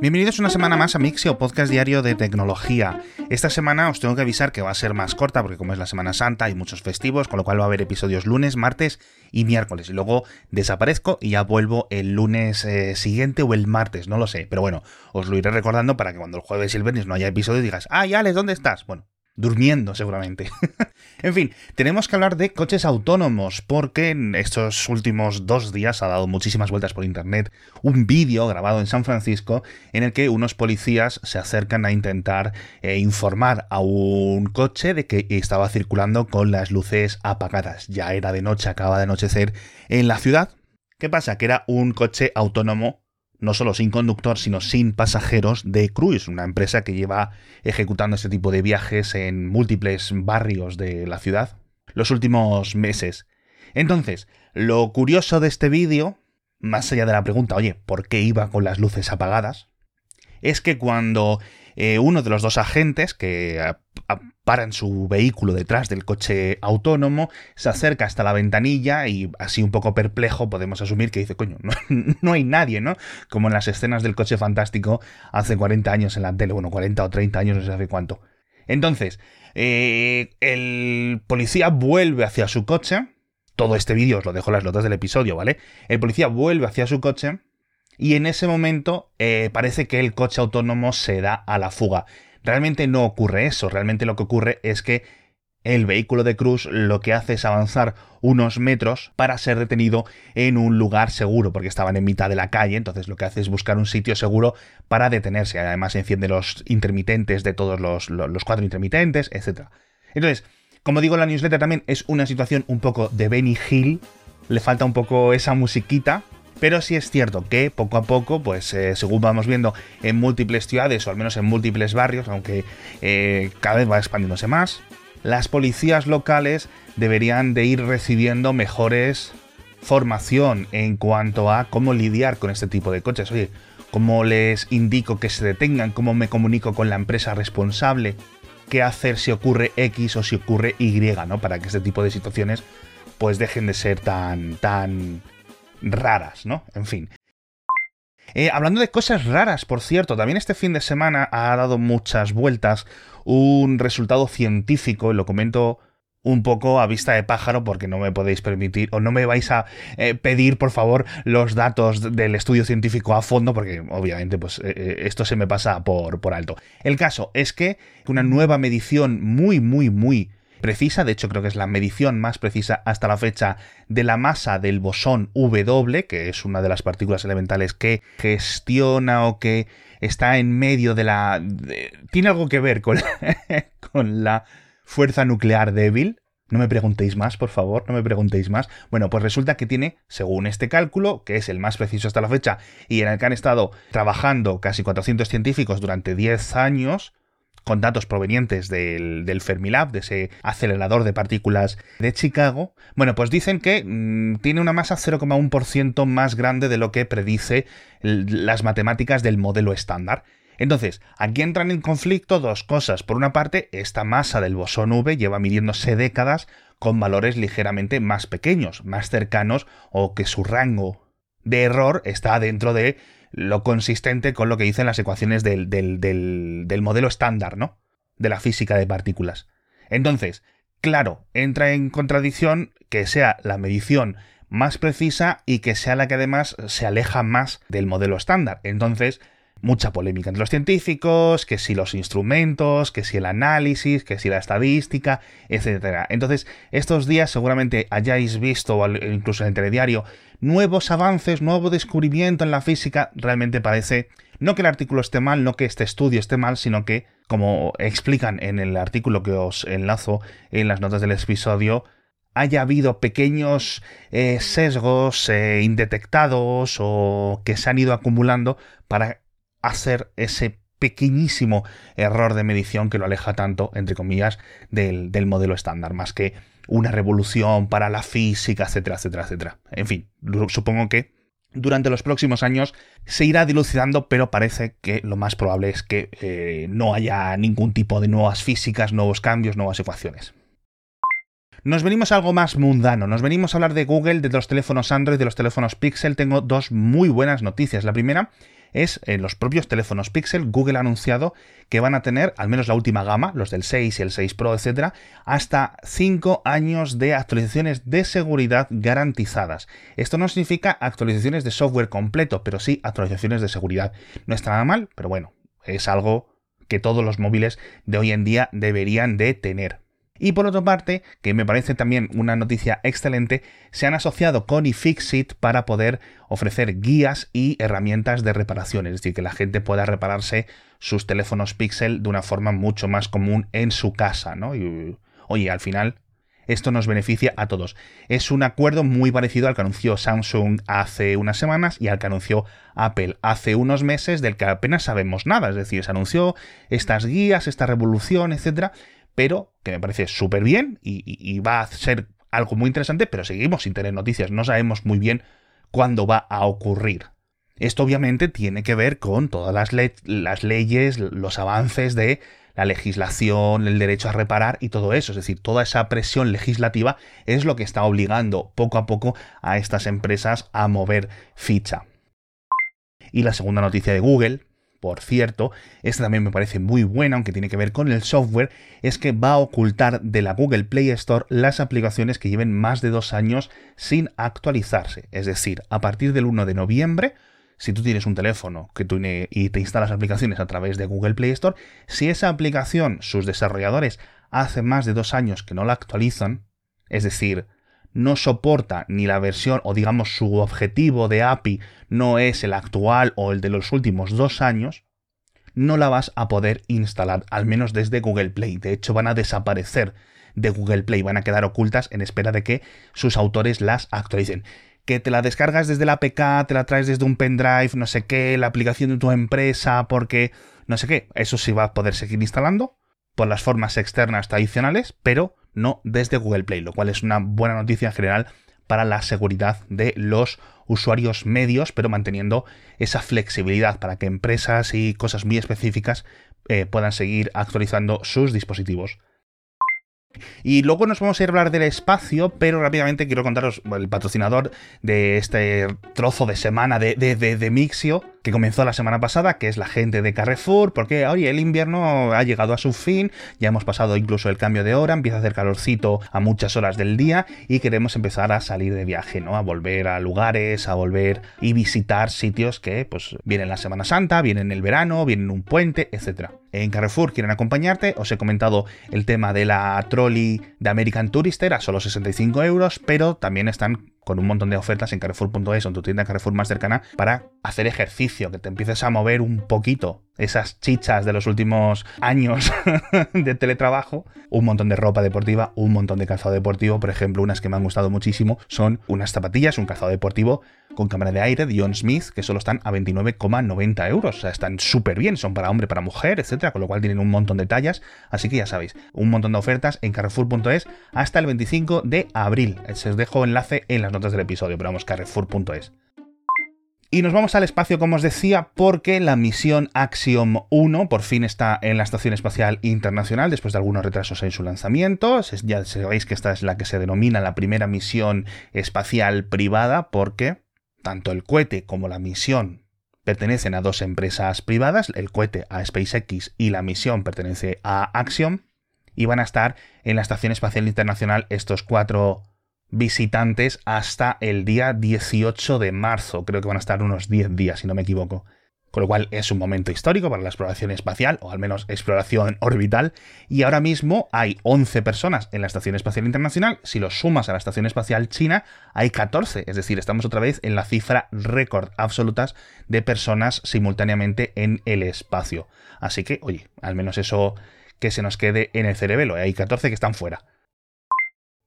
Bienvenidos una semana más a Mixio, podcast diario de tecnología. Esta semana os tengo que avisar que va a ser más corta porque como es la Semana Santa hay muchos festivos, con lo cual va a haber episodios lunes, martes y miércoles. Y luego desaparezco y ya vuelvo el lunes eh, siguiente o el martes, no lo sé. Pero bueno, os lo iré recordando para que cuando el jueves y el viernes no haya episodio digas, ah, Alex, ¿dónde estás? Bueno, durmiendo seguramente. en fin, tenemos que hablar de coches autónomos porque en estos últimos dos días ha dado muchísimas vueltas por internet un vídeo grabado en San Francisco en el que unos policías se acercan a intentar eh, informar a un coche de que estaba circulando con las luces apagadas. Ya era de noche, acaba de anochecer en la ciudad. ¿Qué pasa? Que era un coche autónomo no solo sin conductor, sino sin pasajeros de Cruise, una empresa que lleva ejecutando este tipo de viajes en múltiples barrios de la ciudad los últimos meses. Entonces, lo curioso de este vídeo, más allá de la pregunta, oye, ¿por qué iba con las luces apagadas? Es que cuando eh, uno de los dos agentes que paran su vehículo detrás del coche autónomo, se acerca hasta la ventanilla y así un poco perplejo podemos asumir que dice, coño, no, hay nadie, ¿no? Como en las escenas del coche fantástico hace 40 años en la tele, bueno, 40 o 30 años, no sé hace cuánto. Entonces, eh, el policía vuelve hacia su coche, todo este vídeo os lo dejo las notas del episodio, ¿vale? El policía vuelve hacia su coche y en ese momento eh, parece que el coche autónomo se da a la fuga. Realmente no ocurre eso, realmente lo que ocurre es que el vehículo de Cruz lo que hace es avanzar unos metros para ser detenido en un lugar seguro, porque estaban en mitad de la calle, entonces lo que hace es buscar un sitio seguro para detenerse. Además enciende los intermitentes de todos los, los cuatro intermitentes, etc. Entonces, como digo la newsletter también, es una situación un poco de Benny Hill, le falta un poco esa musiquita, pero sí es cierto que poco a poco, pues eh, según vamos viendo en múltiples ciudades o al menos en múltiples barrios, aunque eh, cada vez va expandiéndose más, las policías locales deberían de ir recibiendo mejores formación en cuanto a cómo lidiar con este tipo de coches. Oye, cómo les indico que se detengan, cómo me comunico con la empresa responsable, qué hacer si ocurre X o si ocurre Y, ¿no? Para que este tipo de situaciones pues dejen de ser tan, tan raras, ¿no? En fin. Eh, hablando de cosas raras, por cierto, también este fin de semana ha dado muchas vueltas un resultado científico, lo comento un poco a vista de pájaro porque no me podéis permitir o no me vais a eh, pedir por favor los datos del estudio científico a fondo porque obviamente pues eh, esto se me pasa por, por alto. El caso es que una nueva medición muy muy muy precisa, de hecho creo que es la medición más precisa hasta la fecha de la masa del bosón W, que es una de las partículas elementales que gestiona o que está en medio de la... tiene algo que ver con con la fuerza nuclear débil, no me preguntéis más, por favor, no me preguntéis más. Bueno, pues resulta que tiene, según este cálculo, que es el más preciso hasta la fecha y en el que han estado trabajando casi 400 científicos durante 10 años, con datos provenientes del, Fermilab, de ese acelerador de partículas de Chicago, bueno, pues dicen que mm, tiene una masa 0,1% más grande de lo que predice las matemáticas del modelo estándar. Entonces, aquí entran en conflicto dos cosas. Por una parte, esta masa del bosón V lleva midiéndose décadas con valores ligeramente más pequeños, más cercanos o que su rango de error está dentro de lo consistente con lo que dicen las ecuaciones del, del, del, modelo estándar, ¿no? De la física de partículas. Entonces, claro, entra en contradicción que sea la medición más precisa y que sea la que además se aleja más del modelo estándar. Entonces, mucha polémica entre los científicos, que si los instrumentos, que si el análisis, que si la estadística, etc. Entonces, estos días seguramente hayáis visto, incluso en el telediario, nuevos avances, nuevo descubrimiento en la física. Realmente parece, no que el artículo esté mal, no que este estudio esté mal, sino que, como explican en el artículo que os enlazo en las notas del episodio, haya habido pequeños eh, sesgos eh, indetectados o que se han ido acumulando para hacer ese pequeñísimo error de medición que lo aleja tanto, entre comillas, del, modelo estándar, más que una revolución para la física, etcétera, etcétera, etcétera. En fin, supongo que durante los próximos años se irá dilucidando, pero parece que lo más probable es que eh, no haya ningún tipo de nuevas físicas, nuevos cambios, nuevas ecuaciones. Nos venimos a algo más mundano, nos venimos a hablar de Google, de los teléfonos Android, de los teléfonos Pixel. Tengo dos muy buenas noticias. La primera es en los propios teléfonos Pixel, Google ha anunciado que van a tener, al menos la última gama, los del 6 y el 6 Pro, etcétera, hasta 5 años de actualizaciones de seguridad garantizadas. Esto no significa actualizaciones de software completo, pero sí actualizaciones de seguridad. No está nada mal, pero bueno, es algo que todos los móviles de hoy en día deberían de tener. Y por otra parte, que me parece también una noticia excelente, se han asociado con iFixit para poder ofrecer guías y herramientas de reparación, es decir, que la gente pueda repararse sus teléfonos Pixel de una forma mucho más común en su casa, ¿no? Y, oye, al final esto nos beneficia a todos. Es un acuerdo muy parecido al que anunció Samsung hace unas semanas y al que anunció Apple hace unos meses, del que apenas sabemos nada. Es decir, se anunció estas guías, esta revolución, etcétera, pero que me parece súper bien y, va a ser algo muy interesante, pero seguimos sin tener noticias, no sabemos muy bien cuándo va a ocurrir. Esto obviamente tiene que ver con todas las, las leyes, los avances de la legislación, el derecho a reparar y todo eso. Es decir, toda esa presión legislativa es lo que está obligando poco a poco a estas empresas a mover ficha. Y la segunda noticia de Google, por cierto, esta también me parece muy buena, aunque tiene que ver con el software, es que va a ocultar de la Google Play Store las aplicaciones que lleven más de dos años sin actualizarse. Es decir, a partir del 1 de noviembre, si tú tienes un teléfono que tú y te instalas aplicaciones a través de Google Play Store, si esa aplicación, sus desarrolladores, hace más de dos años que no la actualizan, es decir, no soporta ni la versión o digamos su objetivo de API no es el actual o el de los últimos dos años, no la vas a poder instalar, al menos desde Google Play. De hecho, van a desaparecer de Google Play, van a quedar ocultas en espera de que sus autores las actualicen. Que te la descargas desde la APK, te la traes desde un pendrive, no sé qué, la aplicación de tu empresa, porque no sé qué, eso sí va a poder seguir instalando por las formas externas tradicionales, pero no desde Google Play, lo cual es una buena noticia en general para la seguridad de los usuarios medios, pero manteniendo esa flexibilidad para que empresas y cosas muy específicas eh, puedan seguir actualizando sus dispositivos. Y luego nos vamos a ir a hablar del espacio, pero rápidamente quiero contaros el patrocinador de este trozo de semana de, de, Mixio, que comenzó la semana pasada, que es la gente de Carrefour, porque oye, el invierno ha llegado a su fin, ya hemos pasado incluso el cambio de hora, empieza a hacer calorcito a muchas horas del día y queremos empezar a salir de viaje, ¿no? A volver a lugares, a volver y visitar sitios que pues vienen la Semana Santa, vienen el verano, vienen un puente, etcétera en Carrefour quieren acompañarte. Os he comentado el tema de la trolley de American Tourister a solo 65 euros, pero también están con un montón de ofertas en Carrefour.es o en tu tienda Carrefour más cercana para hacer ejercicio, que te empieces a mover un poquito esas chichas de los últimos años de teletrabajo. Un montón de ropa deportiva, un montón de calzado deportivo. Por ejemplo, unas que me han gustado muchísimo son unas zapatillas, un calzado deportivo con cámara de aire de John Smith, que solo están a 29,90 euros. O sea, están súper bien, son para hombre, para mujer, etcétera, con lo cual tienen un montón de tallas. Así que ya sabéis, un montón de ofertas en carrefour.es hasta el 25 de abril. Se os dejo enlace en las notas del episodio, pero vamos, carrefour.es. Y nos vamos al espacio, como os decía, porque la misión Axiom 1 por fin está en la Estación Espacial Internacional después de algunos retrasos en su lanzamiento. Ya sabéis que esta es la que se denomina la primera misión espacial privada porque tanto el cohete como la misión pertenecen a dos empresas privadas, el cohete a SpaceX y la misión pertenece a Axiom, y van a estar en la Estación Espacial Internacional estos cuatro visitantes hasta el día 18 de marzo, creo que van a estar unos 10 días, si no me equivoco. Con lo cual es un momento histórico para la exploración espacial, o al menos exploración orbital, y ahora mismo hay 11 personas en la Estación Espacial Internacional, si lo sumas a la Estación Espacial China, hay 14, es decir, estamos otra vez en la cifra récord absolutas de personas simultáneamente en el espacio. Así que, oye, al menos eso que se nos quede en el cerebelo, hay 14 que están fuera.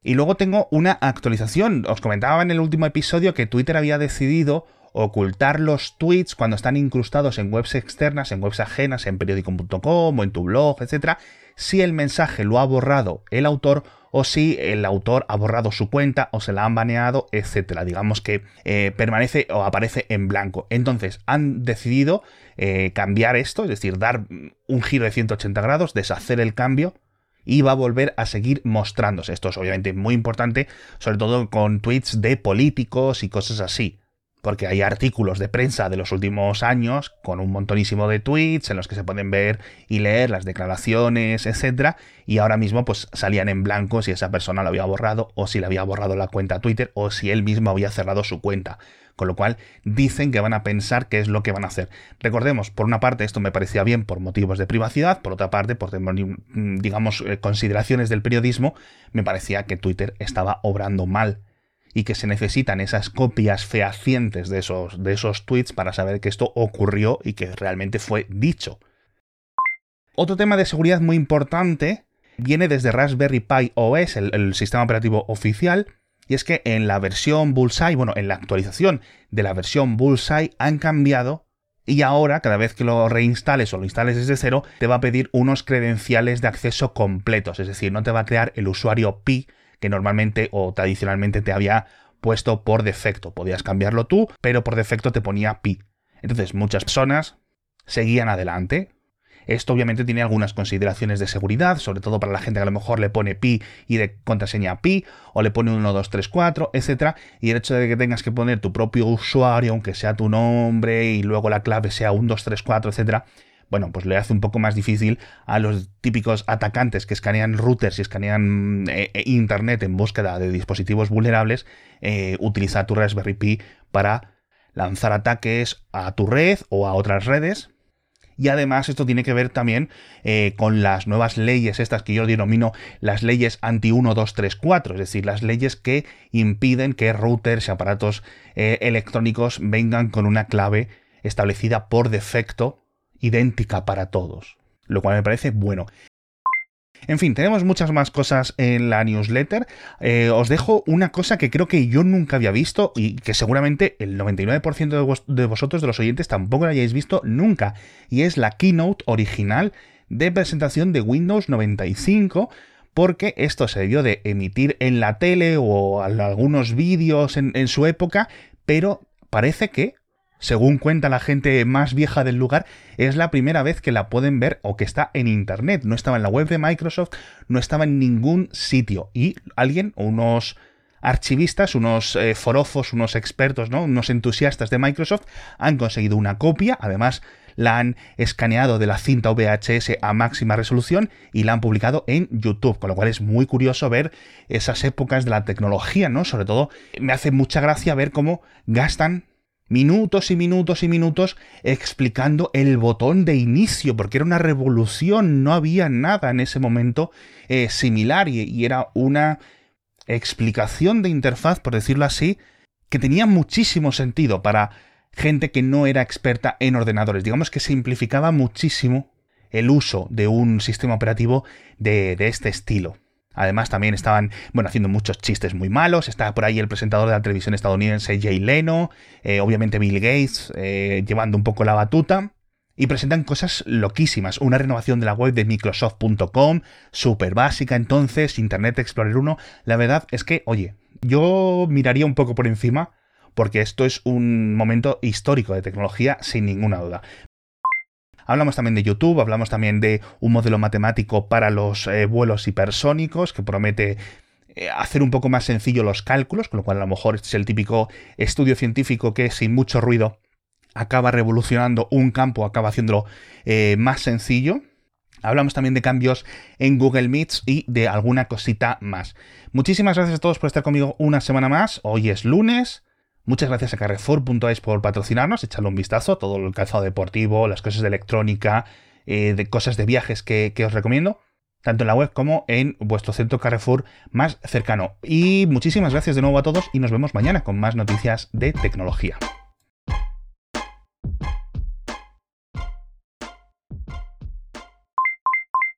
Y luego tengo una actualización. Os comentaba en el último episodio que Twitter había decidido ocultar los tweets cuando están incrustados en webs externas, en webs ajenas, en periódico.com o en tu blog, etc., si el mensaje lo ha borrado el autor o si el autor ha borrado su cuenta o se la han baneado, etcétera. Digamos que eh, permanece o aparece en blanco. Entonces han decidido eh, cambiar esto, es decir, dar un giro de 180 grados, deshacer el cambio y va a volver a seguir mostrándose. Esto es obviamente muy importante, sobre todo con tweets de políticos y cosas así. Porque hay artículos de prensa de los últimos años con un montonísimo de tweets en los que se pueden ver y leer las declaraciones, etc. Y ahora mismo pues salían en blanco si esa persona lo había borrado o si le había borrado la cuenta Twitter o si él mismo había cerrado su cuenta. Con lo cual dicen que van a pensar qué es lo que van a hacer. Recordemos, por una parte esto me parecía bien por motivos de privacidad, por otra parte, por mm, digamos eh, consideraciones del periodismo, me parecía que Twitter estaba obrando mal y que se necesitan esas copias fehacientes de esos, de esos tweets para saber que esto ocurrió y que realmente fue dicho. Otro tema de seguridad muy importante viene desde Raspberry Pi OS, el sistema operativo oficial, y es que en la versión Bullseye, bueno, en la actualización de la versión Bullseye han cambiado y ahora cada vez que lo reinstales o lo instales desde cero, te va a pedir unos credenciales de acceso completos, es decir, no te va a crear el usuario Pi que normalmente o tradicionalmente te había puesto por defecto. Podías cambiarlo tú, pero por defecto te ponía Pi. Entonces muchas personas seguían adelante, esto obviamente tiene algunas consideraciones de seguridad, sobre todo para la gente que a lo mejor le pone pi y de contraseña pi, o le pone 1, 2, 3, 4, etc. Y el hecho de que tengas que poner tu propio usuario, aunque sea tu nombre, y luego la clave sea 1, 2, 3, 4, etc., bueno, pues le hace un poco más difícil a los típicos atacantes que escanean routers y escanean eh, eh, internet en búsqueda de dispositivos vulnerables, eh, utilizar tu Raspberry Pi para lanzar ataques a tu red o a otras redes y además esto tiene que ver también eh, con las nuevas leyes, estas que yo denomino las leyes anti 1, 2, 3, 4, es decir, las leyes que impiden que routers y aparatos eh, electrónicos vengan con una clave establecida por defecto idéntica para todos. Lo cual me parece bueno. En fin, tenemos muchas más cosas en la newsletter. Eh, os dejo una cosa que creo que yo nunca había visto y que seguramente el 99% de, vosotros, de los oyentes, tampoco la hayáis visto nunca. Y es la keynote original de presentación de Windows 95 porque esto se debió de emitir en la tele o algunos vídeos en, su época, pero parece que según cuenta la gente más vieja del lugar, es la primera vez que la pueden ver o que está en Internet. No estaba en la web de Microsoft, no estaba en ningún sitio. Y alguien, unos archivistas, unos eh, forofos, unos expertos, ¿no? unos entusiastas de Microsoft, han conseguido una copia, además la han escaneado de la cinta VHS a máxima resolución y la han publicado en YouTube, con lo cual es muy curioso ver esas épocas de la tecnología, ¿no? Sobre todo me hace mucha gracia ver cómo gastan minutos y minutos y minutos explicando el botón de inicio, porque era una revolución, no había nada en ese momento eh, similar y, era una explicación de interfaz, por decirlo así, que tenía muchísimo sentido para gente que no era experta en ordenadores. Digamos que simplificaba muchísimo el uso de un sistema operativo de este estilo. Además, también estaban, bueno, haciendo muchos chistes muy malos. Estaba por ahí el presentador de la televisión estadounidense, Jay Leno, eh, obviamente Bill Gates, eh, llevando un poco la batuta. Y presentan cosas loquísimas. Una renovación de la web de Microsoft.com, súper básica entonces, Internet Explorer 1. La verdad es que, oye, yo miraría un poco por encima porque esto es un momento histórico de tecnología sin ninguna duda. Hablamos también de YouTube, hablamos también de un modelo matemático para los eh, vuelos hipersónicos que promete eh, hacer un poco más sencillo los cálculos, con lo cual a lo mejor este es el típico estudio científico que sin mucho ruido acaba revolucionando un campo, acaba haciéndolo eh, más sencillo. Hablamos también de cambios en Google Meets y de alguna cosita más. Muchísimas gracias a todos por estar conmigo una semana más. Hoy es lunes. Muchas gracias a Carrefour.es por patrocinarnos, echarle un vistazo, todo el calzado deportivo, las cosas de electrónica, eh, de cosas de viajes que, que os recomiendo, tanto en la web como en vuestro centro Carrefour más cercano. Y muchísimas gracias de nuevo a todos y nos vemos mañana con más noticias de tecnología.